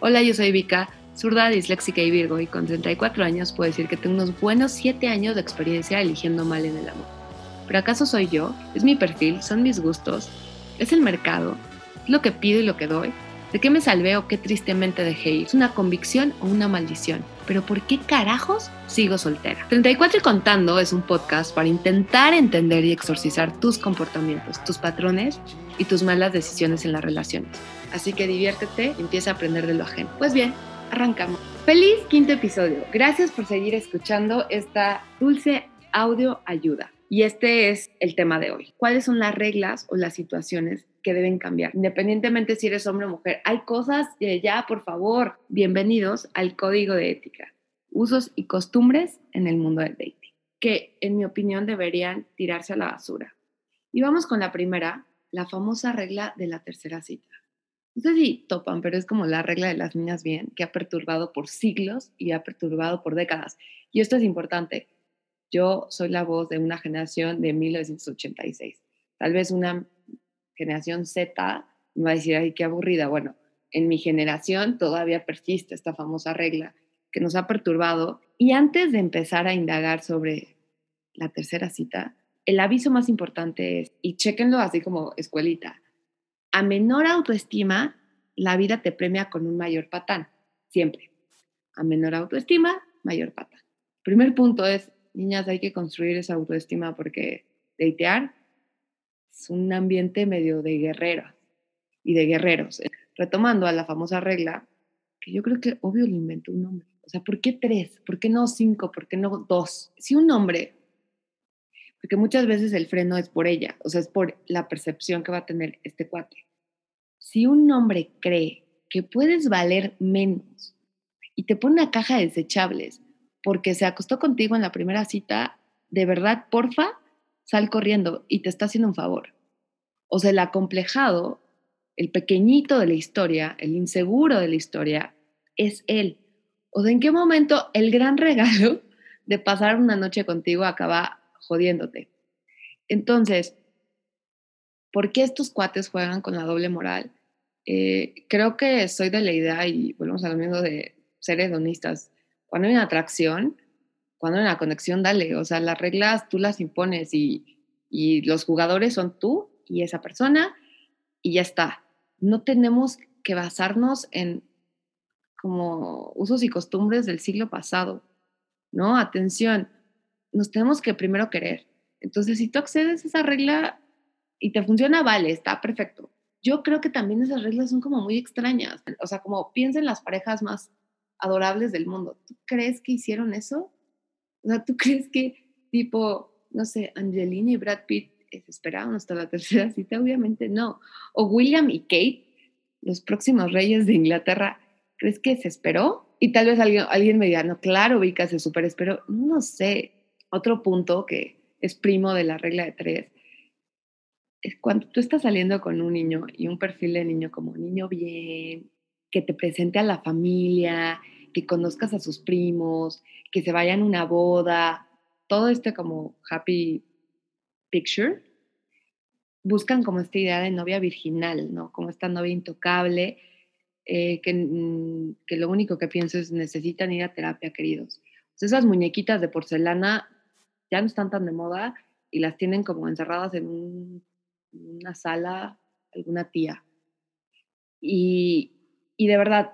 Hola, yo soy Vika, zurda, disléxica y virgo, y con 34 años puedo decir que tengo unos buenos 7 años de experiencia eligiendo mal en el amor. ¿Pero acaso soy yo? ¿Es mi perfil? ¿Son mis gustos? ¿Es el mercado? ¿Es lo que pido y lo que doy? ¿De qué me salvé o qué tristemente dejé ir? ¿Es una convicción o una maldición? ¿Pero por qué carajos sigo soltera? 34 y contando es un podcast para intentar entender y exorcizar tus comportamientos, tus patrones y tus malas decisiones en las relaciones. Así que diviértete y empieza a aprender de lo ajeno. Pues bien, arrancamos. Feliz quinto episodio. Gracias por seguir escuchando esta dulce audio ayuda. Y este es el tema de hoy. ¿Cuáles son las reglas o las situaciones que deben cambiar? Independientemente si eres hombre o mujer, hay cosas que ya, por favor, bienvenidos al código de ética, usos y costumbres en el mundo del dating, que en mi opinión deberían tirarse a la basura. Y vamos con la primera, la famosa regla de la tercera cita. No sé si topan, pero es como la regla de las niñas bien, que ha perturbado por siglos y ha perturbado por décadas. Y esto es importante. Yo soy la voz de una generación de 1986. Tal vez una generación Z me va a decir, ay, qué aburrida. Bueno, en mi generación todavía persiste esta famosa regla que nos ha perturbado. Y antes de empezar a indagar sobre la tercera cita, el aviso más importante es, y chéquenlo así como escuelita, a menor autoestima, la vida te premia con un mayor patán, siempre. A menor autoestima, mayor patán. Primer punto es, niñas, hay que construir esa autoestima porque deitear es un ambiente medio de guerreras y de guerreros. Retomando a la famosa regla, que yo creo que obvio lo inventó un hombre. O sea, ¿por qué tres? ¿Por qué no cinco? ¿Por qué no dos? Si un hombre porque muchas veces el freno es por ella, o sea, es por la percepción que va a tener este cuate. Si un hombre cree que puedes valer menos y te pone una caja de desechables porque se acostó contigo en la primera cita, de verdad, porfa, sal corriendo y te está haciendo un favor. O sea, el acomplejado, el pequeñito de la historia, el inseguro de la historia, es él. O sea, ¿en qué momento el gran regalo de pasar una noche contigo acaba jodiéndote. Entonces, ¿por qué estos cuates juegan con la doble moral? Eh, creo que soy de la idea, y volvemos a lo mismo de ser hedonistas, cuando hay una atracción, cuando hay una conexión, dale, o sea, las reglas tú las impones y, y los jugadores son tú y esa persona y ya está. No tenemos que basarnos en como usos y costumbres del siglo pasado, ¿no? Atención, nos tenemos que primero querer. Entonces, si tú accedes a esa regla y te funciona, vale, está perfecto. Yo creo que también esas reglas son como muy extrañas. O sea, como piensa en las parejas más adorables del mundo. ¿Tú crees que hicieron eso? O sea, ¿tú crees que tipo, no sé, Angelina y Brad Pitt esperaban hasta la tercera cita? Obviamente no. O William y Kate, los próximos reyes de Inglaterra, ¿crees que se esperó? Y tal vez alguien, alguien me diga, no, claro, Vika se super esperó. No sé. Otro punto que es primo de la regla de tres es cuando tú estás saliendo con un niño y un perfil de niño como niño bien, que te presente a la familia, que conozcas a sus primos, que se vayan a una boda, todo este como happy picture, buscan como esta idea de novia virginal, ¿no? Como esta novia intocable, eh, que, mm, que, lo único que pienso es necesitan ir a terapia, queridos. esas muñequitas de porcelana ya no están tan de moda y las tienen como encerradas en una sala alguna tía. Y, y de verdad,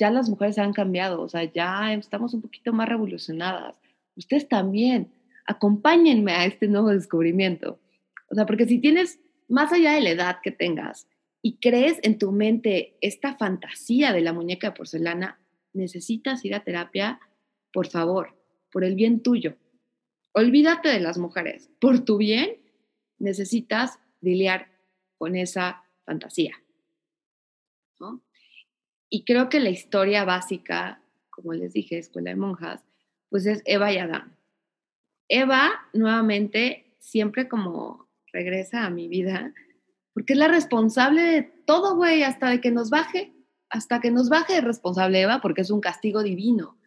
ya las mujeres han cambiado, o sea, ya estamos un poquito más revolucionadas. Ustedes también, acompáñenme a este nuevo descubrimiento. O sea, porque si tienes, más allá de la edad que tengas, y crees en tu mente esta fantasía de la muñeca de porcelana, necesitas ir a terapia, por favor, por el bien tuyo. Olvídate de las mujeres. Por tu bien, necesitas lidiar con esa fantasía. Y creo que la historia básica, como les dije, Escuela de Monjas, pues es Eva y Adán. Eva, nuevamente, siempre como regresa a mi vida, porque es la responsable de todo, güey, hasta de que nos baje, hasta que nos baje es responsable Eva, porque es un castigo divino.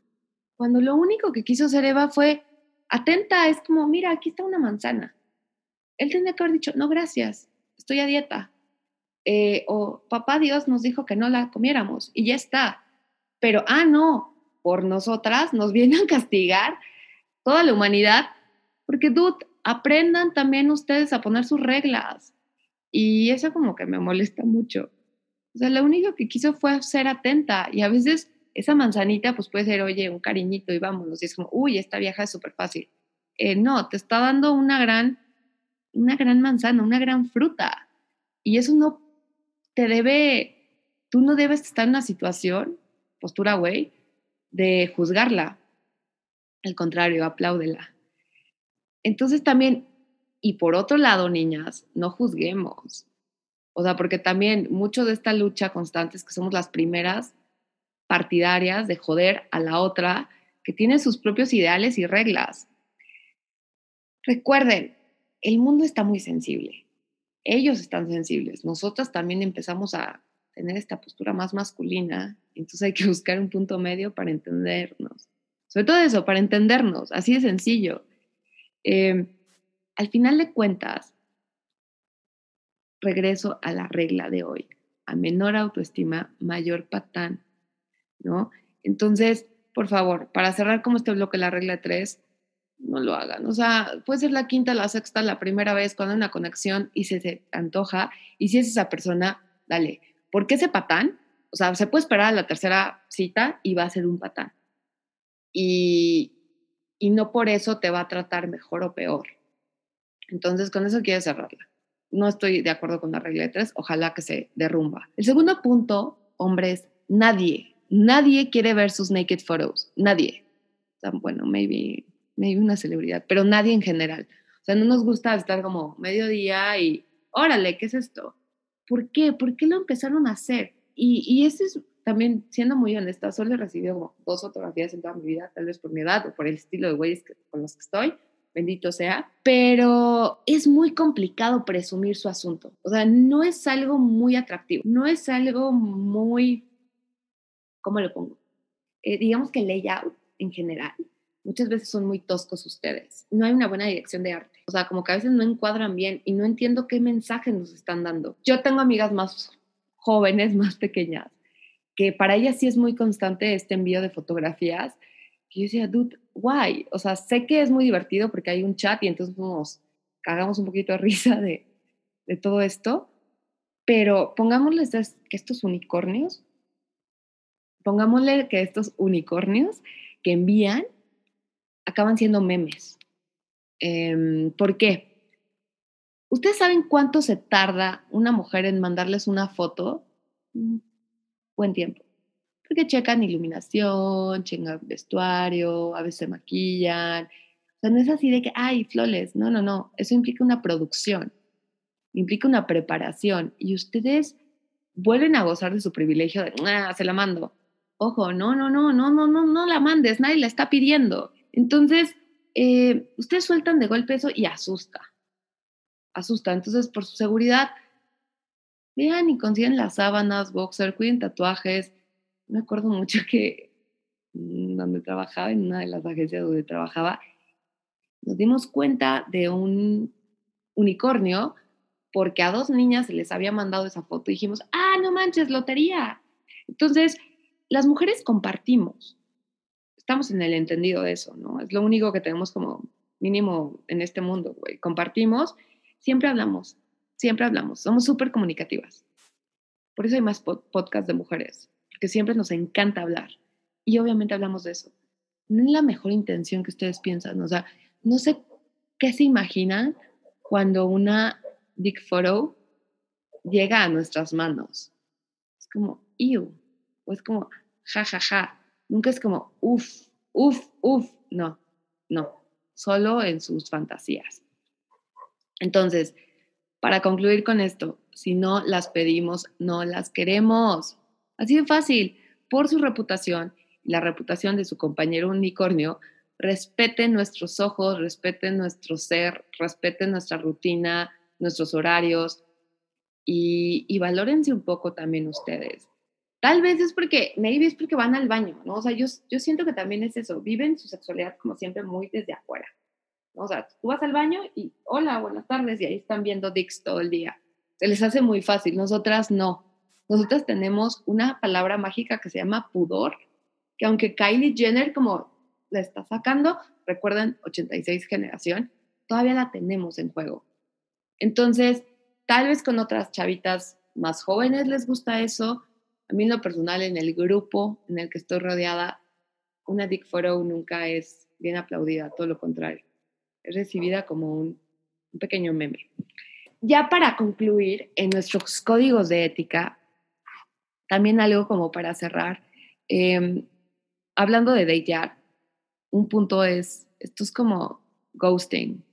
Cuando lo único que quiso hacer Eva fue atenta, es como, mira, aquí está una manzana. Él tendría que haber dicho, no, gracias, estoy a dieta. Eh, o papá Dios nos dijo que no la comiéramos y ya está. Pero, ah, no, por nosotras nos vienen a castigar toda la humanidad, porque, dude, aprendan también ustedes a poner sus reglas. Y eso como que me molesta mucho. O sea, lo único que quiso fue ser atenta y a veces esa manzanita pues puede ser, oye, un cariñito y vámonos. Y es como, uy, esta vieja es súper fácil. Eh, no, te está dando una gran, una gran manzana, una gran fruta. Y eso no te debe, tú no debes estar en una situación, postura güey, de juzgarla. Al contrario, apláudela. Entonces también, y por otro lado, niñas, no juzguemos. O sea, porque también mucho de esta lucha constante es que somos las primeras partidarias de joder a la otra que tiene sus propios ideales y reglas. Recuerden, el mundo está muy sensible. Ellos están sensibles. Nosotras también empezamos a tener esta postura más masculina. Entonces hay que buscar un punto medio para entendernos. Sobre todo eso, para entendernos. Así de sencillo. Em, al final de cuentas, regreso a la regla de hoy. A menor autoestima, mayor patán, ¿no? Entonces, por favor, para cerrar como este bloque la regla 3, no lo hagan. O sea, puede ser la quinta, la sexta, la primera vez cuando hay una conexión y se, se antoja. Y si es esa persona, dale. ¿Por qué ese patán? O sea, se puede esperar a la tercera cita y va a ser un patán. Y, y no por eso te va a tratar mejor o peor. Entonces, con eso quiero cerrarla no estoy de acuerdo con la regla de tres, ojalá que se derrumba. El segundo punto, hombres, nadie, nadie quiere ver sus naked photos, nadie. bueno, maybe, maybe una celebridad, pero nadie en general. O sea, no nos gusta estar como mediodía y, órale, ¿qué es esto? ¿Por qué? ¿Por qué lo empezaron a hacer? Y, y ese es también, siendo muy honesta, solo he recibido dos fotografías en toda mi vida, tal vez por mi edad o por el estilo de güeyes con los que estoy, bendito sea, pero es muy complicado presumir su asunto. O sea, no es algo muy atractivo, no es algo muy, ¿cómo lo pongo? Eh, digamos que layout en general, muchas veces son muy toscos ustedes. No hay una buena dirección de arte. O sea, como que a veces no encuadran bien y no entiendo qué mensaje nos están dando. Yo tengo amigas más jóvenes, más pequeñas, que para ellas sí es muy constante este envío de fotografías. Y yo decía, dude, guay. O sea, sé que es muy divertido porque hay un chat y entonces nos cagamos un poquito de risa de, de todo esto. Pero pongámosle que estos unicornios, pongámosle que estos unicornios que envían acaban siendo memes. Eh, ¿Por qué? ¿Ustedes saben cuánto se tarda una mujer en mandarles una foto? Mm, buen tiempo porque checan iluminación, checan vestuario, a veces se maquillan. O sea, no es así de que, ay, floles, no, no, no, eso implica una producción, implica una preparación y ustedes vuelven a gozar de su privilegio de, ah, se la mando. Ojo, no, no, no, no, no, no, no la mandes, nadie la está pidiendo. Entonces, eh, ustedes sueltan de golpe eso y asusta, asusta. Entonces, por su seguridad, vean y consiguen las sábanas, boxer, cuiden tatuajes, me acuerdo mucho que donde trabajaba, en una de las agencias donde trabajaba, nos dimos cuenta de un unicornio porque a dos niñas se les había mandado esa foto y dijimos, ah, no manches, lotería. Entonces, las mujeres compartimos. Estamos en el entendido de eso, ¿no? Es lo único que tenemos como mínimo en este mundo, güey. Compartimos, siempre hablamos, siempre hablamos, somos súper comunicativas. Por eso hay más podcasts de mujeres que siempre nos encanta hablar. Y obviamente hablamos de eso. No es la mejor intención que ustedes piensan. O sea, no sé qué se imaginan cuando una big photo llega a nuestras manos. Es como, ew. O es como, ja, ja, ja. Nunca es como, uff, uff, uff. No, no. Solo en sus fantasías. Entonces, para concluir con esto, si no las pedimos, no las queremos. Así de fácil, por su reputación y la reputación de su compañero unicornio, respeten nuestros ojos, respeten nuestro ser, respeten nuestra rutina, nuestros horarios y, y valórense un poco también ustedes. Tal vez es porque, maybe es porque van al baño, ¿no? O sea, yo, yo siento que también es eso, viven su sexualidad como siempre muy desde afuera. O sea, tú vas al baño y hola, buenas tardes, y ahí están viendo dicks todo el día. se les hace muy fácil, nosotras no. Nosotras tenemos una palabra mágica que se llama pudor, que aunque Kylie Jenner como la está sacando, recuerden 86 generación, todavía la tenemos en juego. Entonces, tal vez con otras chavitas más jóvenes les gusta eso. A mí en lo personal, en el grupo en el que estoy rodeada, una Dick Photo nunca es bien aplaudida, todo lo contrario. Es recibida como un, pequeño meme. Ya para concluir, en nuestros códigos de ética, también algo como para cerrar, em, hablando de datear, un punto es, esto es como ghosting,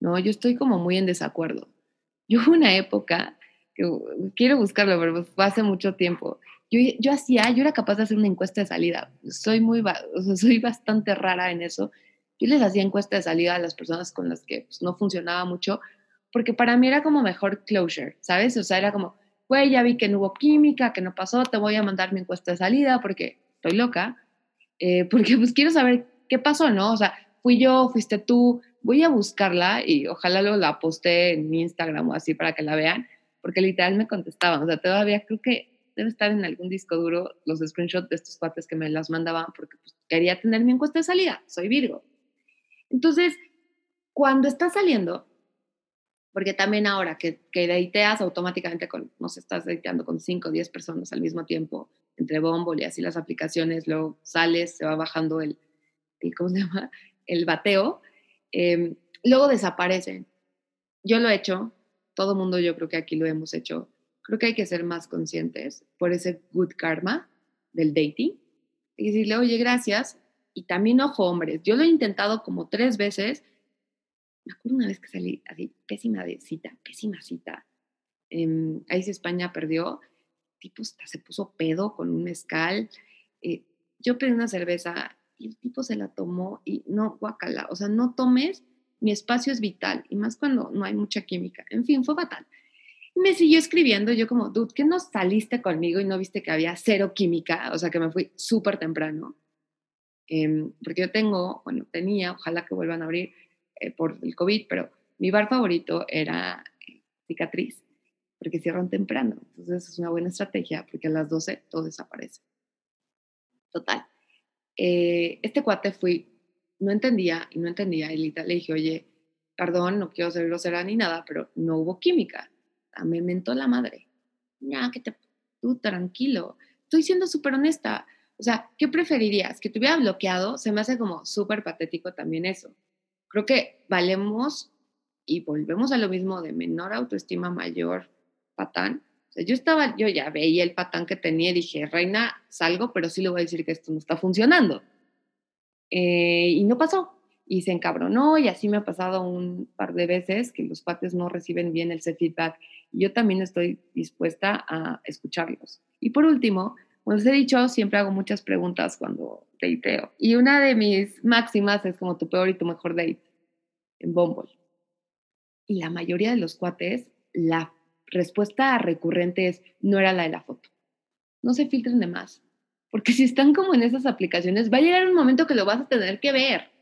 ¿no? Yo estoy como muy en desacuerdo. Yo hubo una época, quiero buscarlo, pero fue hace mucho tiempo, yo, yo hacía, yo era capaz de hacer una encuesta de salida. Soy muy, o sea, soy bastante rara en eso. Yo les hacía encuesta de salida a las personas con las que pues, no funcionaba mucho, porque para mí era como mejor closure, ¿sabes? O sea, era como, güey, ya vi que no hubo química, que no pasó, te voy a mandar mi encuesta de salida porque estoy loca, eh, porque pues quiero saber qué pasó, ¿no? O sea, fui yo, fuiste tú, voy a buscarla y ojalá luego la poste en mi Instagram o así para que la vean, porque literal me contestaban, o sea, todavía creo que debe estar en algún disco duro los screenshots de estos cuates que me las mandaban porque pues, quería tener mi encuesta de salida, soy Virgo. Entonces, cuando estás saliendo, porque también ahora que, que deiteas automáticamente con, no sé, estás deiteando con 5 o 10 personas al mismo tiempo, entre Bumble y así las aplicaciones, luego sales, se va bajando el, el ¿cómo se llama? El bateo, em, luego desaparecen. Yo lo he hecho, todo mundo yo creo que aquí lo hemos hecho creo que hay que ser más conscientes por ese good karma del dating y decirle, oye, gracias. Y también, ojo, hombres, yo lo he intentado como tres veces. Me acuerdo una vez que salí así, pésima de cita, pésima cita. Eh, ahí sí España perdió. El tipo se puso pedo con un mezcal. Eh, yo pedí una cerveza y el tipo se la tomó y no, guacala. O sea, no tomes, mi espacio es vital y más cuando no hay mucha química. En fin, fue fatal me siguió escribiendo, yo como, dude, ¿qué no saliste conmigo y no viste que había cero química? O sea, que me fui súper temprano. Em, porque yo tengo, bueno, tenía, ojalá que vuelvan a abrir eh, por el COVID, pero mi bar favorito era eh, Cicatriz, porque cierran temprano. Entonces es una buena estrategia, porque a las 12 todo desaparece. Total. Eh, este cuate fui, no entendía y no entendía. Y le dije, oye, perdón, no quiero ser grosera ni nada, pero no hubo química me mentó la madre. Ya, que te, tú tranquilo. Estoy siendo súper honesta. O sea, ¿qué preferirías? ¿Que te hubiera bloqueado? Se me hace como súper patético también eso. Creo que valemos y volvemos a lo mismo de menor autoestima, mayor patán. O sea, yo estaba, yo ya veía el patán que tenía y dije, reina, salgo, pero sí le voy a decir que esto no está funcionando. Eh, y no pasó y se encabronó y así me ha pasado un par de veces que los cuates no reciben bien el feedback yo también estoy dispuesta a escucharlos. Y por último, como les he dicho, siempre hago muchas preguntas cuando dateo y una de mis máximas es como tu peor y tu mejor date en Bumble. Y la mayoría de los cuates, la respuesta recurrente es no era la de la foto. No se filtren de más, porque si están como en esas aplicaciones, va a llegar un momento que lo vas a tener que ver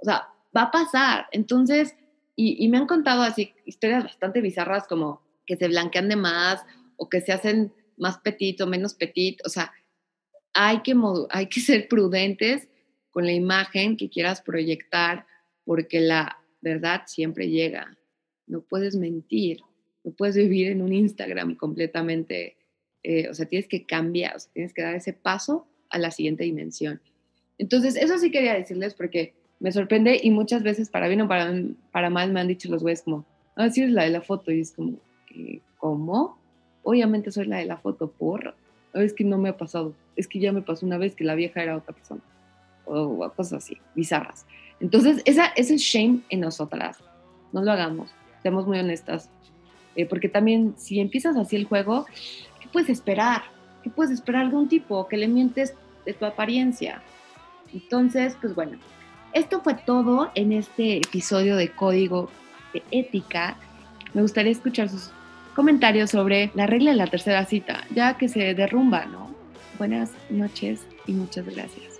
o sea, va a pasar. Entonces, y, me han contado así historias bastante bizarras como que se blanquean de más o que se hacen más petit o menos petit. O sea, hay que, hay que ser prudentes con la imagen que quieras proyectar porque la verdad siempre llega. No puedes mentir, no puedes vivir en un Instagram completamente, eh, o sea, tienes que cambiar, o sea, tienes que dar ese paso a la siguiente dimensión. Entonces, eso sí quería decirles porque me sorprende y muchas veces para bien o para, para mal me han dicho los güeyes como, ah, es la de la foto y es como, ¿cómo? Obviamente soy la de la foto, por, es que no me ha pasado, es que ya me pasó una vez que la vieja era otra persona o, cosas así, bizarras. Entonces, esa, ese shame en nosotras, no lo hagamos, seamos muy honestas, eh, porque también si empiezas así el juego, ¿qué puedes esperar? ¿Qué puedes esperar de un tipo que le mientes de tu apariencia? Entonces, pues bueno, esto fue todo en este episodio de Código de Ética. Me gustaría escuchar sus comentarios sobre la regla de la tercera cita, ya que se derrumba, ¿no? Buenas noches y muchas gracias.